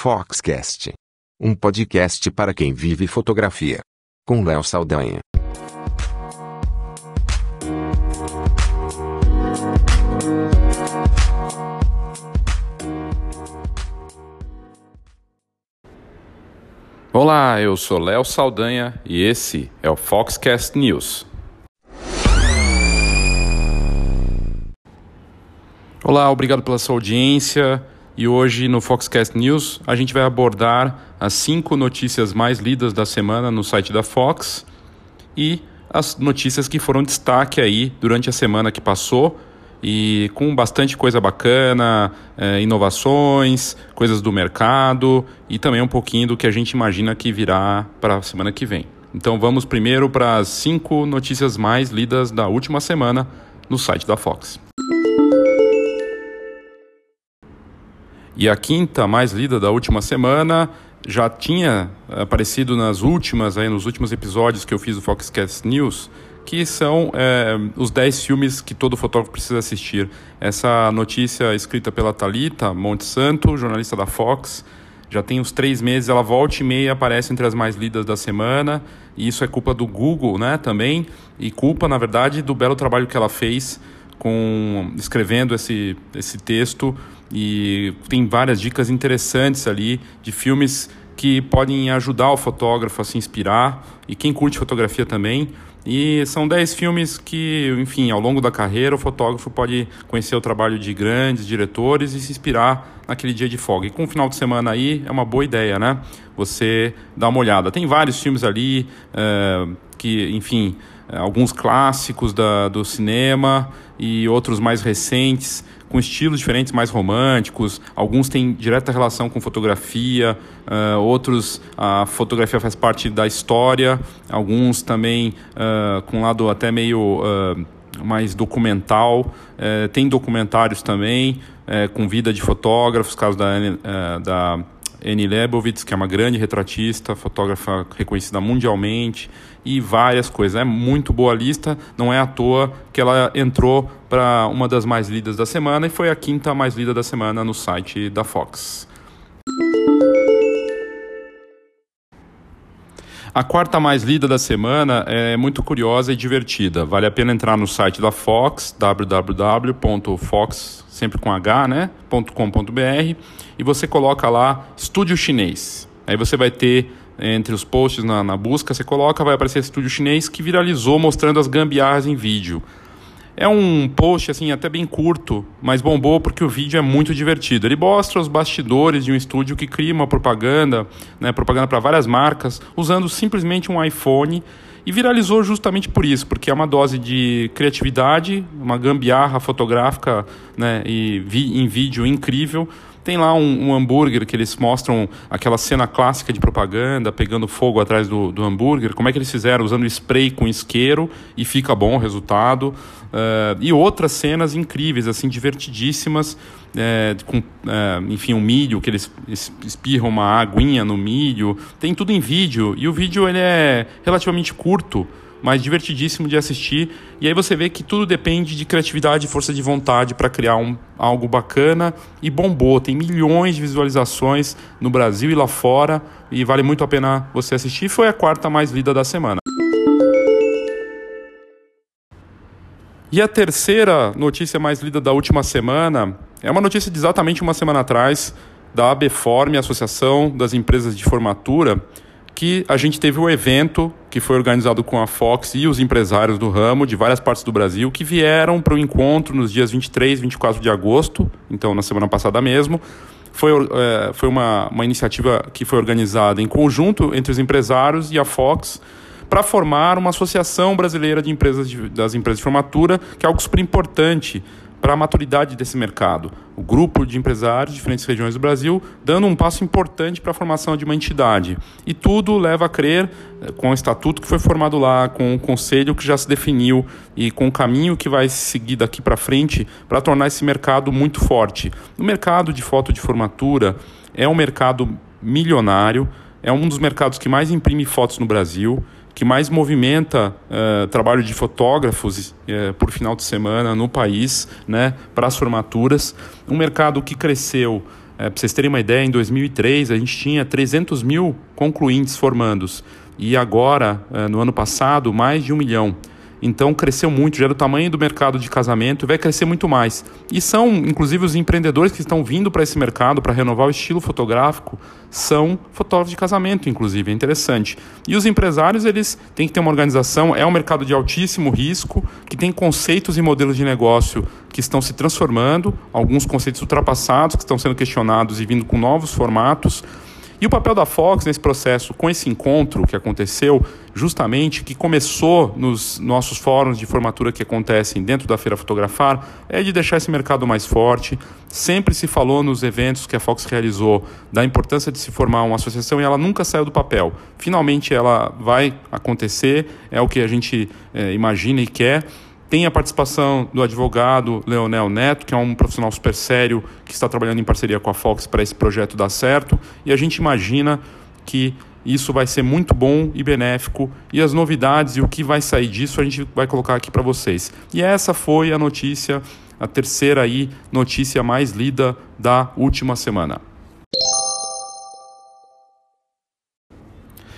Foxcast. Um podcast para quem vive fotografia. Com Léo Saldanha. Olá, eu sou Léo Saldanha e esse é o Foxcast News. Olá, obrigado pela sua audiência. E hoje no Foxcast News a gente vai abordar as cinco notícias mais lidas da semana no site da Fox e as notícias que foram destaque aí durante a semana que passou e com bastante coisa bacana, é, inovações, coisas do mercado e também um pouquinho do que a gente imagina que virá para a semana que vem. Então vamos primeiro para as cinco notícias mais lidas da última semana no site da Fox. E a quinta mais lida da última semana já tinha aparecido nas últimas, aí, nos últimos episódios que eu fiz do Foxcast News, que são é, os 10 filmes que todo fotógrafo precisa assistir. Essa notícia escrita pela Talita Monte Santo, jornalista da Fox, já tem uns três meses, ela volta e meia aparece entre as mais lidas da semana, e isso é culpa do Google, né, também, e culpa, na verdade, do belo trabalho que ela fez com escrevendo esse, esse texto e tem várias dicas interessantes ali de filmes que podem ajudar o fotógrafo a se inspirar e quem curte fotografia também. E são 10 filmes que, enfim, ao longo da carreira o fotógrafo pode conhecer o trabalho de grandes diretores e se inspirar naquele dia de folga. E com o final de semana aí é uma boa ideia, né? Você dá uma olhada. Tem vários filmes ali é, que, enfim, alguns clássicos da, do cinema e outros mais recentes com estilos diferentes, mais românticos. Alguns têm direta relação com fotografia, uh, outros a fotografia faz parte da história, alguns também uh, com um lado até meio uh, mais documental. tem documentários também com vida de fotógrafos, caso da, da Annie Leibovitz, que é uma grande retratista, fotógrafa reconhecida mundialmente, e várias coisas. É muito boa lista, não é à toa que ela entrou para uma das mais lidas da semana e foi a quinta mais lida da semana no site da Fox. A quarta mais lida da semana é muito curiosa e divertida. Vale a pena entrar no site da Fox, www.fox, sempre com H, né? .com.br, e você coloca lá Estúdio Chinês. Aí você vai ter entre os posts na, na busca, você coloca, vai aparecer Estúdio Chinês que viralizou mostrando as gambiarras em vídeo. É um post assim até bem curto, mas bombou porque o vídeo é muito divertido. Ele mostra os bastidores de um estúdio que cria uma propaganda, né, propaganda para várias marcas, usando simplesmente um iPhone e viralizou justamente por isso, porque é uma dose de criatividade, uma gambiarra fotográfica né, e vi, em vídeo incrível tem lá um, um, hambúrguer que eles mostram aquela cena clássica de propaganda, pegando fogo atrás do, do hambúrguer. Como é que eles fizeram? Usando spray com isqueiro e fica bom o resultado. Uh, e outras cenas incríveis, assim, divertidíssimas, é, com, é, enfim, um milho, que eles espirram uma aguinha no milho. Tem tudo em vídeo. E o vídeo ele é relativamente curto mas divertidíssimo de assistir. E aí você vê que tudo depende de criatividade e força de vontade para criar um, algo bacana e bombou. Tem milhões de visualizações no Brasil e lá fora e vale muito a pena você assistir. Foi a quarta mais lida da semana. E a terceira notícia mais lida da última semana é uma notícia de exatamente uma semana atrás da ABFORM, Associação das Empresas de Formatura, que a gente teve um evento que foi organizado com a Fox e os empresários do ramo de várias partes do Brasil que vieram para o encontro nos dias 23 e 24 de agosto, então na semana passada mesmo. Foi, é, foi uma, uma iniciativa que foi organizada em conjunto entre os empresários e a Fox para formar uma associação brasileira de empresas de, das empresas de formatura, que é algo super importante para a maturidade desse mercado. O grupo de empresários de diferentes regiões do Brasil dando um passo importante para a formação de uma entidade. E tudo leva a crer, eh, com o estatuto que foi formado lá, com o conselho que já se definiu e com o caminho que vai seguir daqui para frente para tornar esse mercado muito forte. O mercado de foto de formatura é um mercado milionário, é um dos mercados que mais imprime fotos no Brasil que mais movimenta uh, trabalho de fotógrafos uh, por final de semana no país, né, para as formaturas. Um mercado que cresceu É, para vocês terem uma ideia, em 2003 a gente tinha 300 mil concluintes formandos e agora, no ano passado, mais de um milhão. Então cresceu muito, já era o tamanho do mercado de casamento e vai crescer muito mais. E são, inclusive, os empreendedores que estão vindo para esse mercado para renovar o estilo fotográfico, são fotógrafos de casamento, inclusive, é interessante. E os empresários, eles têm que ter uma organização, é um mercado de altíssimo risco, que tem conceitos e modelos de negócio que estão se transformando, alguns conceitos ultrapassados que estão sendo questionados e vindo com novos formatos. E o papel da Fox nesse processo, com esse encontro que aconteceu, justamente, que começou nos nossos fóruns de formatura que acontecem dentro da Feira Fotografar, é de deixar esse mercado mais forte. Sempre se falou nos eventos que a Fox realizou da importância de se formar uma associação e ela nunca saiu do papel. Finalmente ela vai acontecer, é o que a gente é, imagina e quer. Tem a participação do advogado Leonel Neto, que é um profissional super sério que está trabalhando em parceria com a Fox para esse projeto dar certo. E a gente imagina que isso vai ser muito bom e benéfico. E as novidades e o que vai sair disso a gente vai colocar aqui para vocês. E essa foi a notícia, a terceira aí, notícia mais lida da última semana.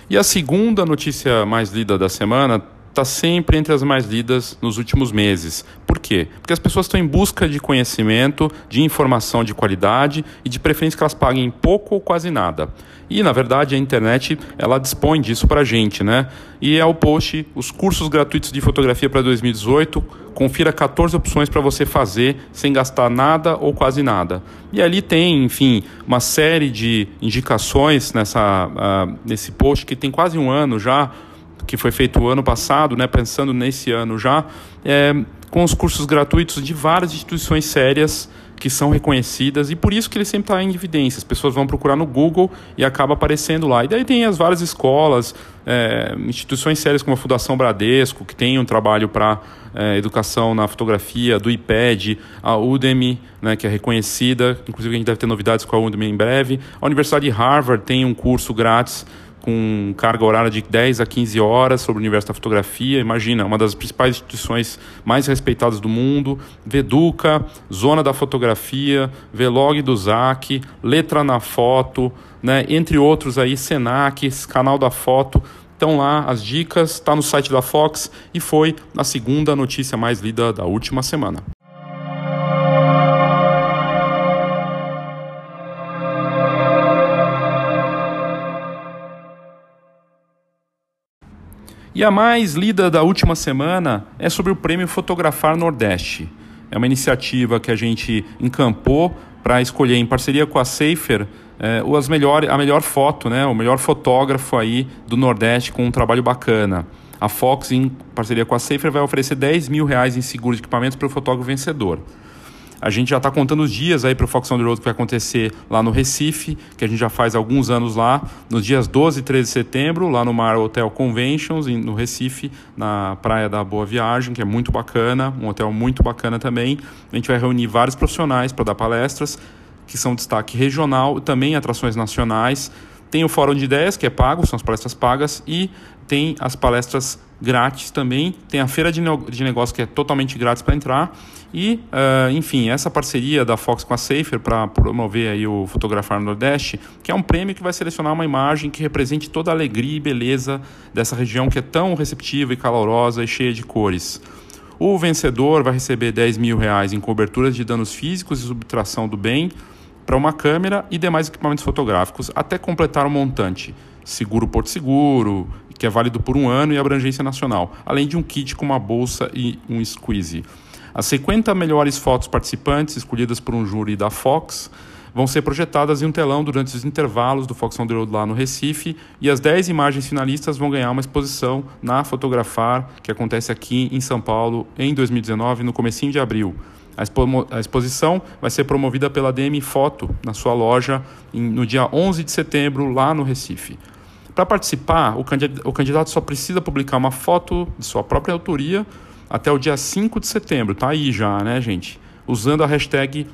E a segunda notícia mais lida da semana está sempre entre as mais lidas nos últimos meses. Por quê? Porque as pessoas estão em busca de conhecimento, de informação de qualidade e de preferência que elas paguem pouco ou quase nada. E, na verdade, a internet ela dispõe disso para a gente, né? E é o post, os cursos gratuitos de fotografia para 2018. Confira 14 opções para você fazer sem gastar nada ou quase nada. E ali tem, enfim, uma série de indicações nessa, uh, nesse post que tem quase um ano já que foi feito o ano passado, né, pensando nesse ano já, é, com os cursos gratuitos de várias instituições sérias que são reconhecidas e por isso que ele sempre está em evidência. As pessoas vão procurar no Google e acaba aparecendo lá. E daí tem as várias escolas, é, instituições sérias como a Fundação Bradesco, que tem um trabalho para é, educação na fotografia, do IPED, a Udemy, né, que é reconhecida, inclusive a gente deve ter novidades com a Udemy em breve. A Universidade de Harvard tem um curso grátis com carga horária de 10 a 15 horas sobre o universo da fotografia. Imagina, uma das principais instituições mais respeitadas do mundo. Veduca, Zona da Fotografia, Vlog do ZAC, Letra na Foto, né? entre outros aí, Senac, Canal da Foto. Estão lá as dicas, está no site da Fox e foi a segunda notícia mais lida da última semana. E a mais lida da última semana é sobre o Prêmio Fotografar Nordeste. É uma iniciativa que a gente encampou para escolher em parceria com a Safer é, as melhor, a melhor foto, né, o melhor fotógrafo aí do Nordeste com um trabalho bacana. A Fox, em parceria com a Safer, vai oferecer 10 mil reais em seguro de equipamentos para o fotógrafo vencedor. A gente já está contando os dias aí para o Fox on the Road que vai acontecer lá no Recife, que a gente já faz alguns anos lá, nos dias 12 e 13 de setembro, lá no Mar Hotel Conventions, no Recife, na Praia da Boa Viagem, que é muito bacana, um hotel muito bacana também. A gente vai reunir vários profissionais para dar palestras, que são destaque regional também atrações nacionais. Tem o Fórum de Ideias, que é pago, são as palestras pagas, e tem as palestras grátis também. Tem a feira de, de negócio que é totalmente grátis para entrar. E, uh, enfim, essa parceria da Fox com a Safer para promover aí o Fotografar no Nordeste, que é um prêmio que vai selecionar uma imagem que represente toda a alegria e beleza dessa região que é tão receptiva e calorosa e cheia de cores. O vencedor vai receber 10 mil reais em coberturas de danos físicos e subtração do bem para uma câmera e demais equipamentos fotográficos até completar o montante. Seguro Porto Seguro, que é válido por um ano e abrangência nacional, além de um kit com uma bolsa e um squeeze. As 50 melhores fotos participantes, escolhidas por um júri da Fox, vão ser projetadas em um telão durante os intervalos do Fox on the Road lá no Recife e as 10 imagens finalistas vão ganhar uma exposição na Fotografar, que acontece aqui em São Paulo em 2019, no comecinho de abril. A, expo a exposição vai ser promovida pela DM Foto na sua loja em, no dia 11 de setembro lá no Recife. Para participar, o candidato, só precisa publicar uma foto de sua própria autoria até o dia 5 de setembro. Tá aí já, né, gente? Usando a hashtag,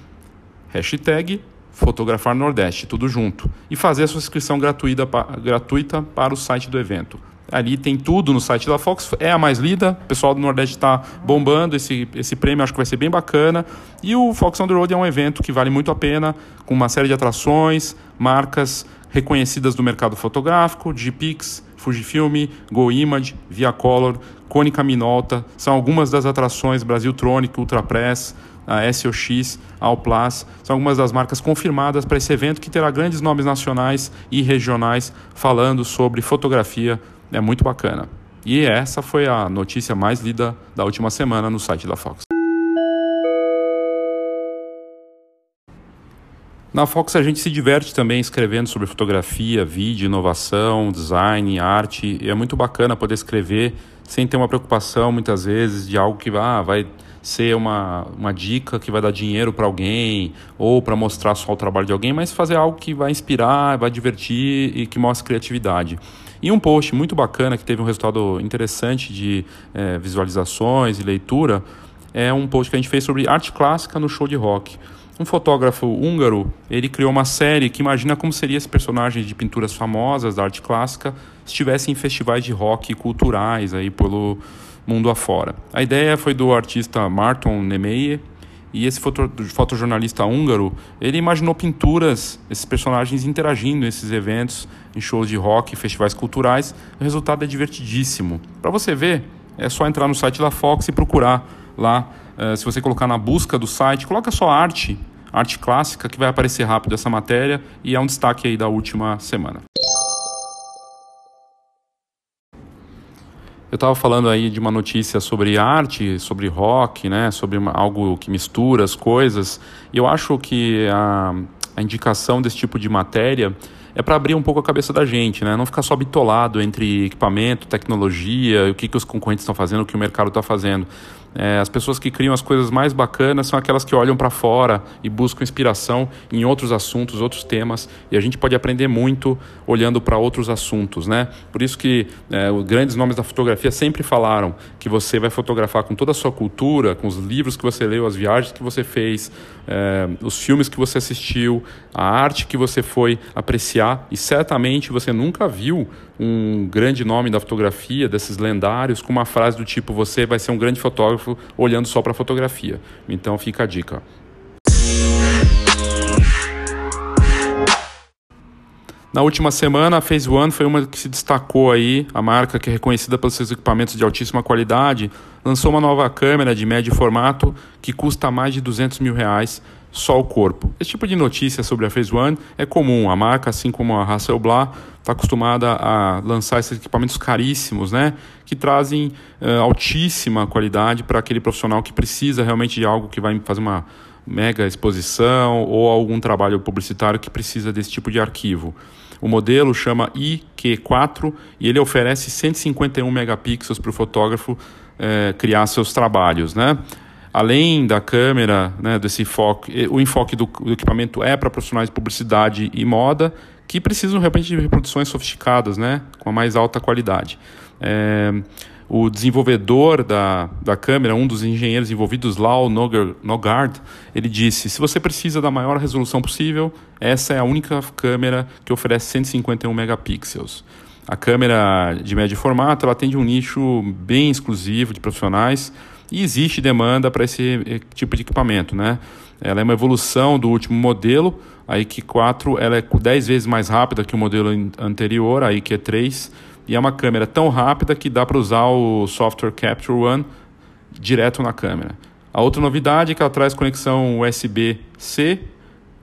hashtag Fotografar Nordeste, tudo junto. E fazer a sua inscrição gratuita, gratuita para o site do evento. Ali tem tudo no site da Fox, é a mais lida. O pessoal do Nordeste está bombando esse, esse prêmio, acho que vai ser bem bacana. E o Fox on the Road é um evento que vale muito a pena, com uma série de atrações, marcas reconhecidas do mercado fotográfico, Digipix, Fujifilm, Go Image, Via Color, Konica Minolta, são algumas das atrações Brasil Tronic, Ultrapress, a SOX, Alplas, são algumas das marcas confirmadas para esse evento que terá grandes nomes nacionais e regionais falando sobre fotografia, é muito bacana. E essa foi a notícia mais lida da última semana no site da Fox. Na Fox a gente se diverte também escrevendo sobre fotografia, vídeo, inovação, design, arte. E é muito bacana poder escrever sem ter uma preocupação muitas vezes de algo que ah, vai ser uma, uma dica que vai dar dinheiro para alguém ou para mostrar só o trabalho de alguém, mas fazer algo que vai inspirar, vai divertir e que mostre criatividade. E um post muito bacana que teve um resultado interessante de é, visualizações e leitura é um post que a gente fez sobre arte clássica no show de rock. Um fotógrafo húngaro, ele criou uma série que imagina como seria esse personagem de pinturas famosas da arte clássica estivessem em festivais de rock culturais aí pelo mundo afora. A ideia foi do artista Marton Nemeyer, e esse foto, fotojornalista húngaro, ele imaginou pinturas, esses personagens interagindo nesses eventos, em shows de rock, festivais culturais. O resultado é divertidíssimo. Para você ver, é só entrar no site da Fox e procurar lá se você colocar na busca do site, coloca só arte, arte clássica, que vai aparecer rápido essa matéria e é um destaque aí da última semana. Eu estava falando aí de uma notícia sobre arte, sobre rock, né, sobre algo que mistura as coisas, e eu acho que a, a indicação desse tipo de matéria é para abrir um pouco a cabeça da gente, né? Não ficar só bitolado entre equipamento, tecnologia, o que, que os concorrentes estão fazendo, o que o mercado está fazendo. É, as pessoas que criam as coisas mais bacanas são aquelas que olham para fora e buscam inspiração em outros assuntos, outros temas, e a gente pode aprender muito olhando para outros assuntos, né? Por isso que é, os grandes nomes da fotografia sempre falaram que você vai fotografar com toda a sua cultura, com os livros que você leu, as viagens que você fez, é, os filmes que você assistiu, a arte que você foi apreciar, e certamente você nunca viu um grande nome da fotografia, desses lendários, com uma frase do tipo: você vai ser um grande fotógrafo olhando só para a fotografia. Então fica a dica. Na última semana, a Phase One foi uma que se destacou aí. A marca, que é reconhecida pelos seus equipamentos de altíssima qualidade, lançou uma nova câmera de médio formato que custa mais de 200 mil reais só o corpo. Esse tipo de notícia sobre a Phase One é comum. A marca, assim como a Hasselblad, está acostumada a lançar esses equipamentos caríssimos, né? Que trazem uh, altíssima qualidade para aquele profissional que precisa realmente de algo que vai fazer uma mega exposição ou algum trabalho publicitário que precisa desse tipo de arquivo. O modelo chama IQ4 e ele oferece 151 megapixels para o fotógrafo eh, criar seus trabalhos, né? além da câmera, né, desse foco, o enfoque do, do equipamento é para profissionais de publicidade e moda que precisam realmente de reproduções sofisticadas, né, com a mais alta qualidade. É, o desenvolvedor da, da câmera, um dos engenheiros envolvidos, Lau Nogard, ele disse: se você precisa da maior resolução possível, essa é a única câmera que oferece 151 megapixels. A câmera de médio formato ela atende um nicho bem exclusivo de profissionais e existe demanda para esse eh, tipo de equipamento, né? Ela é uma evolução do último modelo, a IQ4 ela é 10 vezes mais rápida que o modelo anterior, a IQ3, e é uma câmera tão rápida que dá para usar o software Capture One direto na câmera. A outra novidade é que ela traz conexão USB-C,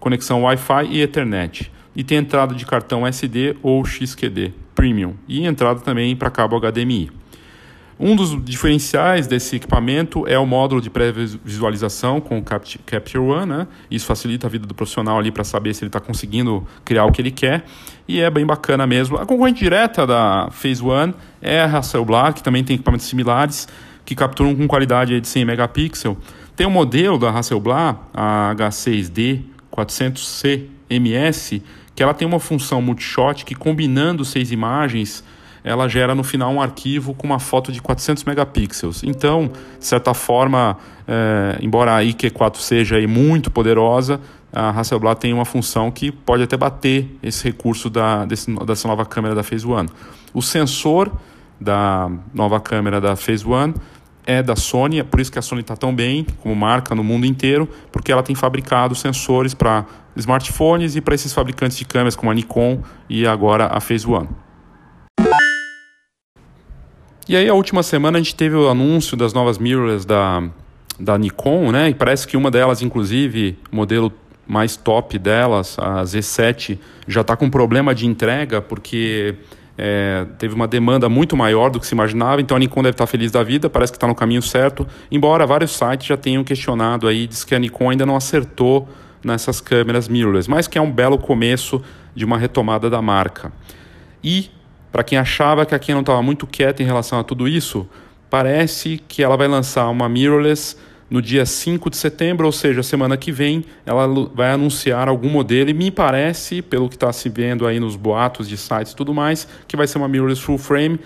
conexão Wi-Fi e Ethernet. E tem entrada de cartão SD ou XQD Premium e entrada também para cabo HDMI. Um dos diferenciais desse equipamento é o módulo de pré-visualização com o Capture One, né? Isso facilita a vida do profissional ali para saber se ele está conseguindo criar o que ele quer. E é bem bacana mesmo. A concorrente direta da Phase One é a Hasselblad, que também tem equipamentos similares, que capturam com qualidade de 100 megapixels. Tem um modelo da Hasselblad, a H6D 400C MS, que ela tem uma função multishot que combinando seis imagens ela gera no final um arquivo com uma foto de 400 megapixels. Então, de certa forma, é, embora a IQ4 seja aí muito poderosa, a Hasselblad tem uma função que pode até bater esse recurso da, desse, dessa nova câmera da Phase One. O sensor da nova câmera da Phase One é da Sony, é por isso que a Sony está tão bem como marca no mundo inteiro, porque ela tem fabricado sensores para smartphones e para esses fabricantes de câmeras como a Nikon e agora a Phase One. E aí, a última semana, a gente teve o anúncio das novas mirrorless da, da Nikon, né? E parece que uma delas, inclusive, modelo mais top delas, a Z7, já está com problema de entrega, porque é, teve uma demanda muito maior do que se imaginava, então a Nikon deve estar feliz da vida, parece que está no caminho certo, embora vários sites já tenham questionado aí, diz que a Nikon ainda não acertou nessas câmeras mirrorless, mas que é um belo começo de uma retomada da marca. E, para quem achava que a Canon estava muito quieta em relação a tudo isso, parece que ela vai lançar uma mirrorless no dia 5 de setembro, ou seja, semana que vem, ela vai anunciar algum modelo e me parece, pelo que está se vendo aí nos boatos de sites e tudo mais, que vai ser uma mirrorless full frame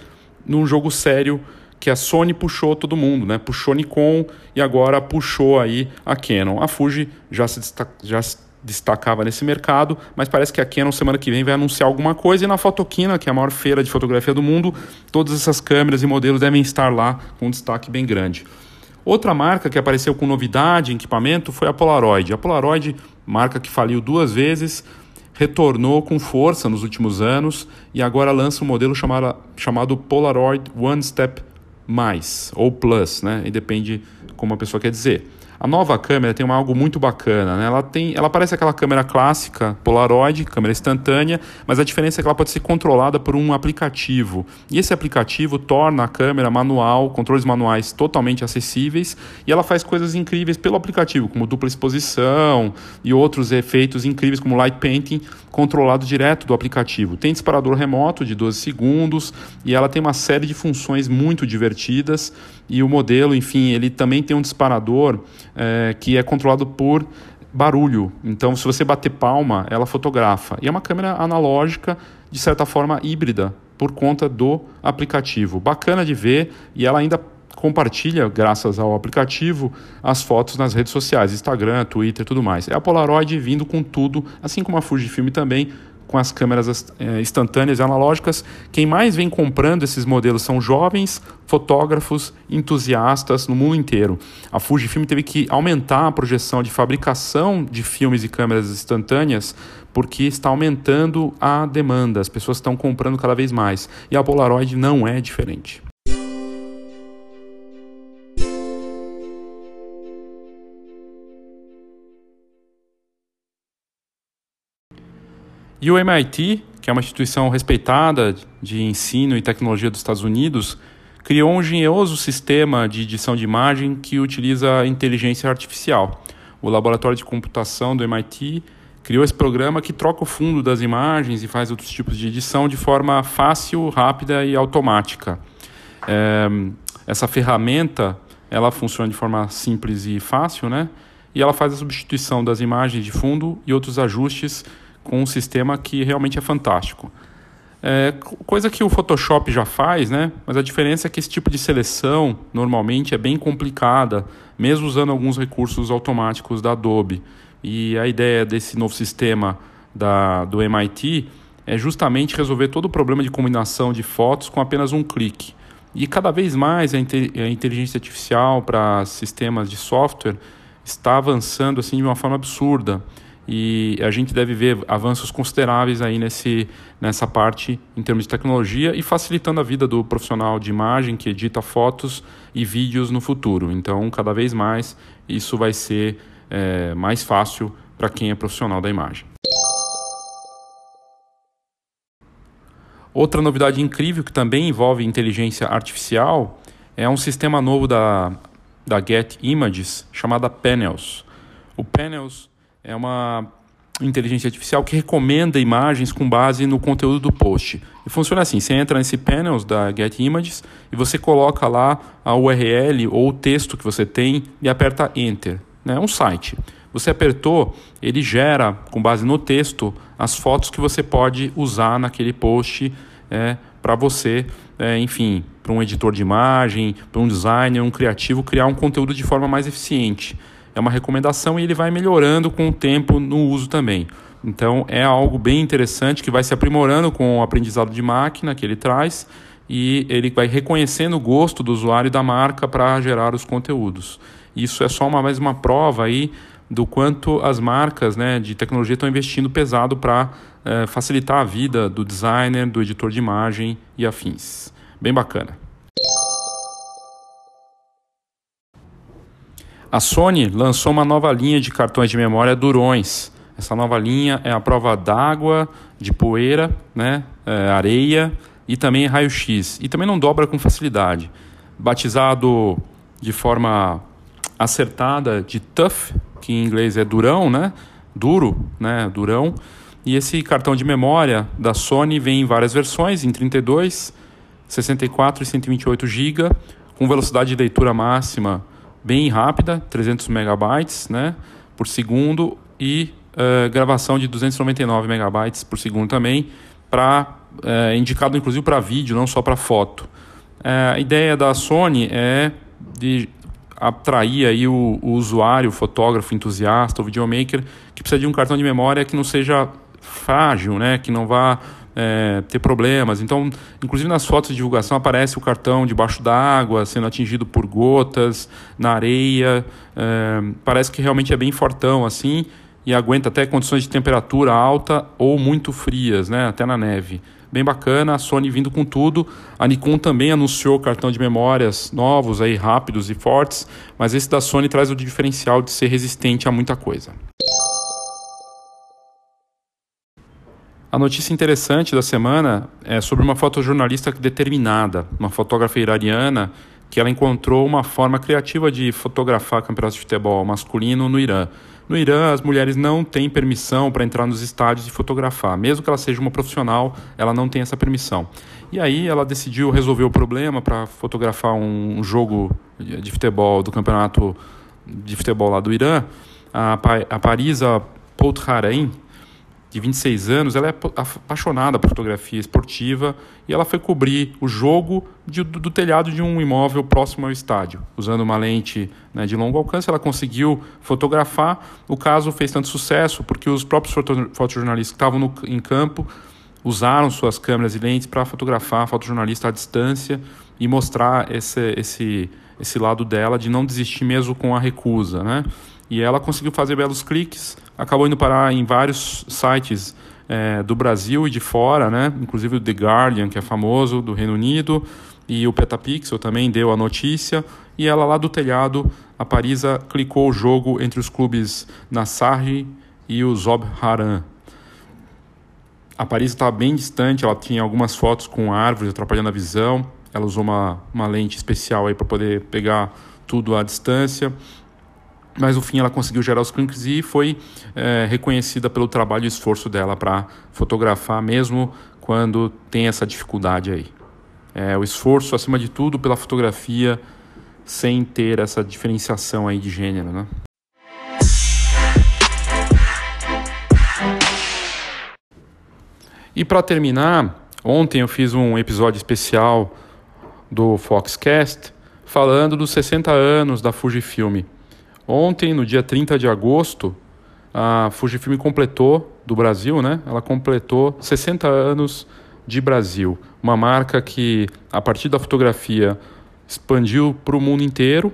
num jogo sério que a Sony puxou todo mundo, né? Puxou Nikon e agora puxou aí a Canon. A Fuji já se, destaca, já se destacava nesse mercado, mas parece que a Canon semana que vem vai anunciar alguma coisa e na Fotoquina, que é a maior feira de fotografia do mundo, todas essas câmeras e modelos devem estar lá com um destaque bem grande. Outra marca que apareceu com novidade em equipamento foi a Polaroid. A Polaroid, marca que faliu duas vezes, retornou com força nos últimos anos e agora lança um modelo chamado, chamado Polaroid One Step Mais ou Plus, né? E depende como a pessoa quer dizer. A nova câmera tem algo muito bacana, né? Ela tem, ela parece aquela câmera clássica Polaroid, câmera instantânea, mas a diferença é que ela pode ser controlada por um aplicativo. E esse aplicativo torna a câmera manual, controles manuais totalmente acessíveis, e ela faz coisas incríveis pelo aplicativo, como dupla exposição e outros efeitos incríveis como light painting, controlado direto do aplicativo. Tem disparador remoto de 12 segundos e ela tem uma série de funções muito divertidas e o modelo, enfim, ele também tem um disparador é, que é controlado por barulho. Então, se você bater palma, ela fotografa. E é uma câmera analógica, de certa forma híbrida, por conta do aplicativo. Bacana de ver e ela ainda compartilha, graças ao aplicativo, as fotos nas redes sociais, Instagram, Twitter tudo mais. É a Polaroid vindo com tudo, assim como a Fujifilm também, com as câmeras é, instantâneas e analógicas. Quem mais vem comprando esses modelos são jovens fotógrafos entusiastas no mundo inteiro. A Fujifilm teve que aumentar a projeção de fabricação de filmes e câmeras instantâneas porque está aumentando a demanda, as pessoas estão comprando cada vez mais. E a Polaroid não é diferente. E o MIT, que é uma instituição respeitada de ensino e tecnologia dos Estados Unidos, criou um engenhoso sistema de edição de imagem que utiliza inteligência artificial. O laboratório de computação do MIT criou esse programa que troca o fundo das imagens e faz outros tipos de edição de forma fácil, rápida e automática. É, essa ferramenta ela funciona de forma simples e fácil, né? E ela faz a substituição das imagens de fundo e outros ajustes com um sistema que realmente é fantástico. É, coisa que o Photoshop já faz, né? Mas a diferença é que esse tipo de seleção normalmente é bem complicada, mesmo usando alguns recursos automáticos da Adobe. E a ideia desse novo sistema da, do MIT é justamente resolver todo o problema de combinação de fotos com apenas um clique. E cada vez mais a, inteligência artificial para sistemas de software está avançando assim de uma forma absurda e a gente deve ver avanços consideráveis aí nesse, nessa parte em termos de tecnologia e facilitando a vida do profissional de imagem que edita fotos e vídeos no futuro. Então, cada vez mais isso vai ser é, mais fácil para quem é profissional da imagem. Outra novidade incrível que também envolve inteligência artificial é um sistema novo da, da Get Images chamada Panels. O Panels é uma inteligência artificial que recomenda imagens com base no conteúdo do post. E funciona assim: você entra nesse panels da Get Images e você coloca lá a URL ou o texto que você tem e aperta Enter. É né? um site. Você apertou, ele gera, com base no texto, as fotos que você pode usar naquele post é, para você, é, enfim, para um editor de imagem, para um designer, um criativo, criar um conteúdo de forma mais eficiente é uma recomendação e ele vai melhorando com o tempo no uso também. Então é algo bem interessante que vai se aprimorando com o aprendizado de máquina que ele traz e ele vai reconhecendo o gosto do usuário e da marca para gerar os conteúdos. Isso é só uma, mais uma prova aí do quanto as marcas né, de tecnologia estão investindo pesado para é, facilitar a vida do designer, do editor de imagem e afins. Bem bacana. A Sony lançou uma nova linha de cartões de memória Durões. Essa nova linha é a prova d'água, de poeira, né, é, areia e também raio-x. E também não dobra com facilidade. Batizado de forma acertada de Tough, que em inglês é durão, né? Duro, né? Durão. E esse cartão de memória da Sony vem em várias versões, em 32, 64 e 128 GB, com velocidade de leitura máxima bem rápida, 300 megabytes, né, por segundo e uh, gravação de 299 megabytes por segundo também, para uh, indicado inclusive para vídeo, não só para foto. Uh, a ideia da Sony é de atrair aí o, o usuário, o fotógrafo, entusiasta, o videomaker, que precisa de um cartão de memória que não seja frágil, né? que não vá é, ter problemas. Então, inclusive nas fotos de divulgação aparece o cartão debaixo d'água, sendo atingido por gotas, na areia. É, parece que realmente é bem fortão assim e aguenta até condições de temperatura alta ou muito frias, né? até na neve bem bacana, a Sony vindo com tudo. A Nikon também anunciou cartão de memórias novos, aí rápidos e fortes, mas esse da Sony traz o diferencial de ser resistente a muita coisa. A notícia interessante da semana é sobre uma fotojornalista determinada, uma fotógrafa iraniana, que ela encontrou uma forma criativa de fotografar campeonatos de futebol masculino no Irã. No Irã, as mulheres não têm permissão para entrar nos estádios e fotografar. Mesmo que ela seja uma profissional, ela não tem essa permissão. E aí ela decidiu resolver o problema para fotografar um jogo de futebol do campeonato de futebol lá do Irã. A, a Parisa Poutharein, de 26 anos, ela é apaixonada por fotografia esportiva e ela foi cobrir o jogo de, do, do, telhado de um imóvel próximo ao estádio. Usando uma lente né, de longo alcance, ela conseguiu fotografar. O caso fez tanto sucesso porque os próprios foto, fotojornalistas que estavam no, em campo usaram suas câmeras e lentes para fotografar a fotojornalista à distância e mostrar esse, esse, esse lado dela de não desistir mesmo com a recusa. Né? E ela conseguiu fazer belos cliques, acabou indo parar em vários sites é, do Brasil e de fora, né? inclusive o The Guardian, que é famoso, do Reino Unido, e o Petapixel também deu a notícia. E ela lá do telhado, a Parisa clicou o jogo entre os clubes Nassar e o Zob Haran. A Paris estava bem distante, ela tinha algumas fotos com árvores atrapalhando a visão. Ela usou uma, uma lente especial aí para poder pegar tudo à distância mas no fim ela conseguiu gerar os cliques e foi é, reconhecida pelo trabalho e esforço dela para fotografar, mesmo quando tem essa dificuldade aí. É, o esforço, acima de tudo, pela fotografia, sem ter essa diferenciação aí de gênero, né? E para terminar, ontem eu fiz um episódio especial do Foxcast falando dos 60 anos da Fujifilm. Ontem, no dia 30 de agosto, a Fujifilm completou, do Brasil, né? Ela completou 60 anos de Brasil. Uma marca que, a partir da fotografia, expandiu para o mundo inteiro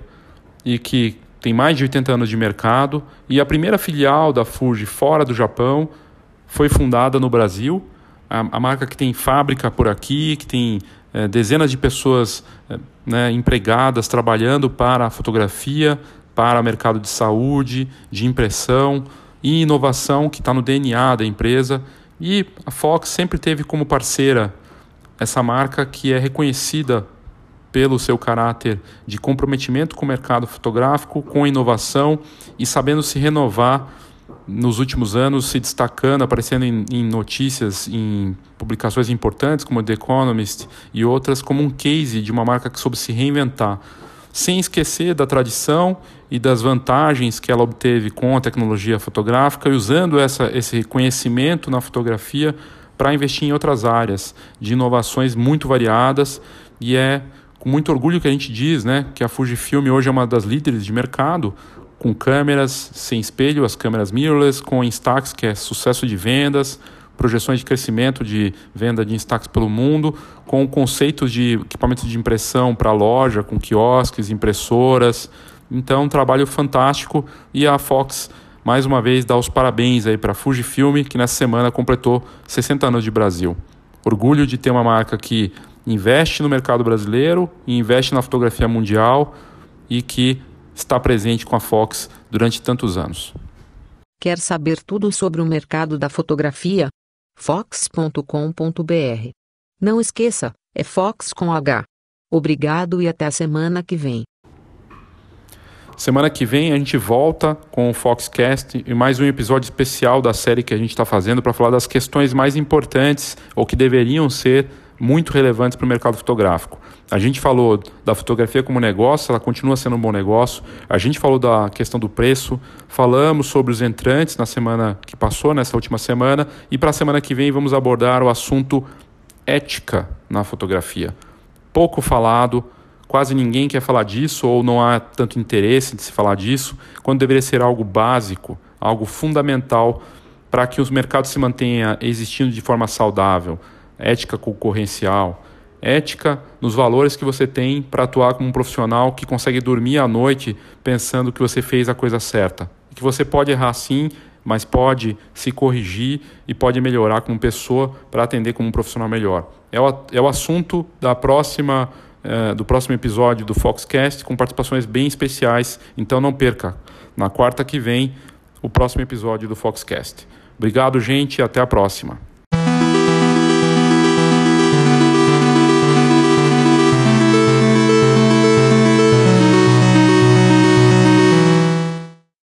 e que tem mais de 80 anos de mercado. E a primeira filial da Fuji fora do Japão foi fundada no Brasil. A, a marca que tem fábrica por aqui, que tem é, dezenas de pessoas é, né, empregadas trabalhando para a fotografia, para o mercado de saúde, de impressão e inovação que está no DNA da empresa. E a Fox sempre teve como parceira essa marca que é reconhecida pelo seu caráter de comprometimento com o mercado fotográfico, com inovação e sabendo se renovar nos últimos anos, se destacando, aparecendo em, em, notícias, em publicações importantes como The Economist e outras, como um case de uma marca que soube se reinventar sem esquecer da tradição e das vantagens que ela obteve com a tecnologia fotográfica e usando essa, esse conhecimento na fotografia para investir em outras áreas de inovações muito variadas. E é com muito orgulho que a gente diz né, que a Fujifilm hoje é uma das líderes de mercado com câmeras sem espelho, as câmeras mirrorless, com Instax, que é sucesso de vendas, projeções de crescimento de venda de destaques pelo mundo, com conceitos de equipamentos de impressão para loja, com quiosques, impressoras. Então, um trabalho fantástico e a Fox mais uma vez dá os parabéns aí para a Fujifilm, que nessa semana completou 60 anos de Brasil. Orgulho de ter uma marca que investe no mercado brasileiro investe na fotografia mundial e que está presente com a Fox durante tantos anos. Quer saber tudo sobre o mercado da fotografia? Fox.com.br. Não esqueça, é Fox com H. Obrigado e até a semana que vem. Semana que vem a gente volta com o Foxcast e mais um episódio especial da série que a gente está fazendo para falar das questões mais importantes ou que deveriam ser muito relevantes para o mercado fotográfico. A gente falou da fotografia como negócio, ela continua sendo um bom negócio. A gente falou da questão do preço, falamos sobre os entrantes na semana que passou, nessa última semana, e para a semana que vem vamos abordar o assunto ética na fotografia. Pouco falado, quase ninguém quer falar disso ou não há tanto interesse de se falar disso, quando deveria ser algo básico, algo fundamental para que os mercados se mantenham existindo de forma saudável, ética concorrencial, ética nos valores que você tem para atuar como um profissional que consegue dormir à noite pensando que você fez a coisa certa. Que você pode errar sim, mas pode se corrigir e pode melhorar como pessoa para atender como um profissional melhor. É o, é o assunto da próxima, eh, do próximo episódio do Foxcast, com participações bem especiais, então não perca. Na quarta que vem, o próximo episódio do Foxcast. Obrigado, gente, e até a próxima.